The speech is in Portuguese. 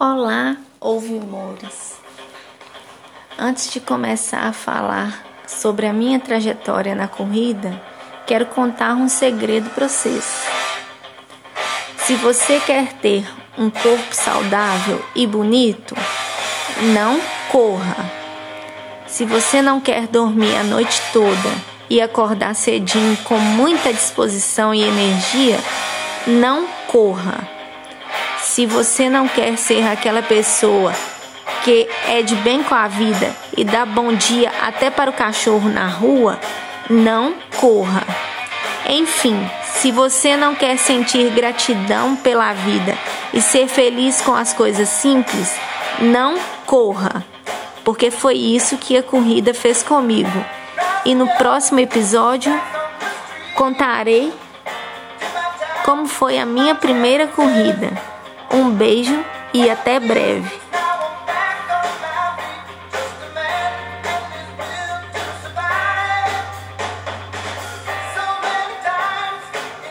Olá, ouvimores! Antes de começar a falar sobre a minha trajetória na corrida, quero contar um segredo para vocês. Se você quer ter um corpo saudável e bonito, não corra. Se você não quer dormir a noite toda e acordar cedinho com muita disposição e energia, não corra. Se você não quer ser aquela pessoa que é de bem com a vida e dá bom dia até para o cachorro na rua, não corra. Enfim, se você não quer sentir gratidão pela vida e ser feliz com as coisas simples, não corra, porque foi isso que a corrida fez comigo. E no próximo episódio contarei como foi a minha primeira corrida. Um beijo e até breve.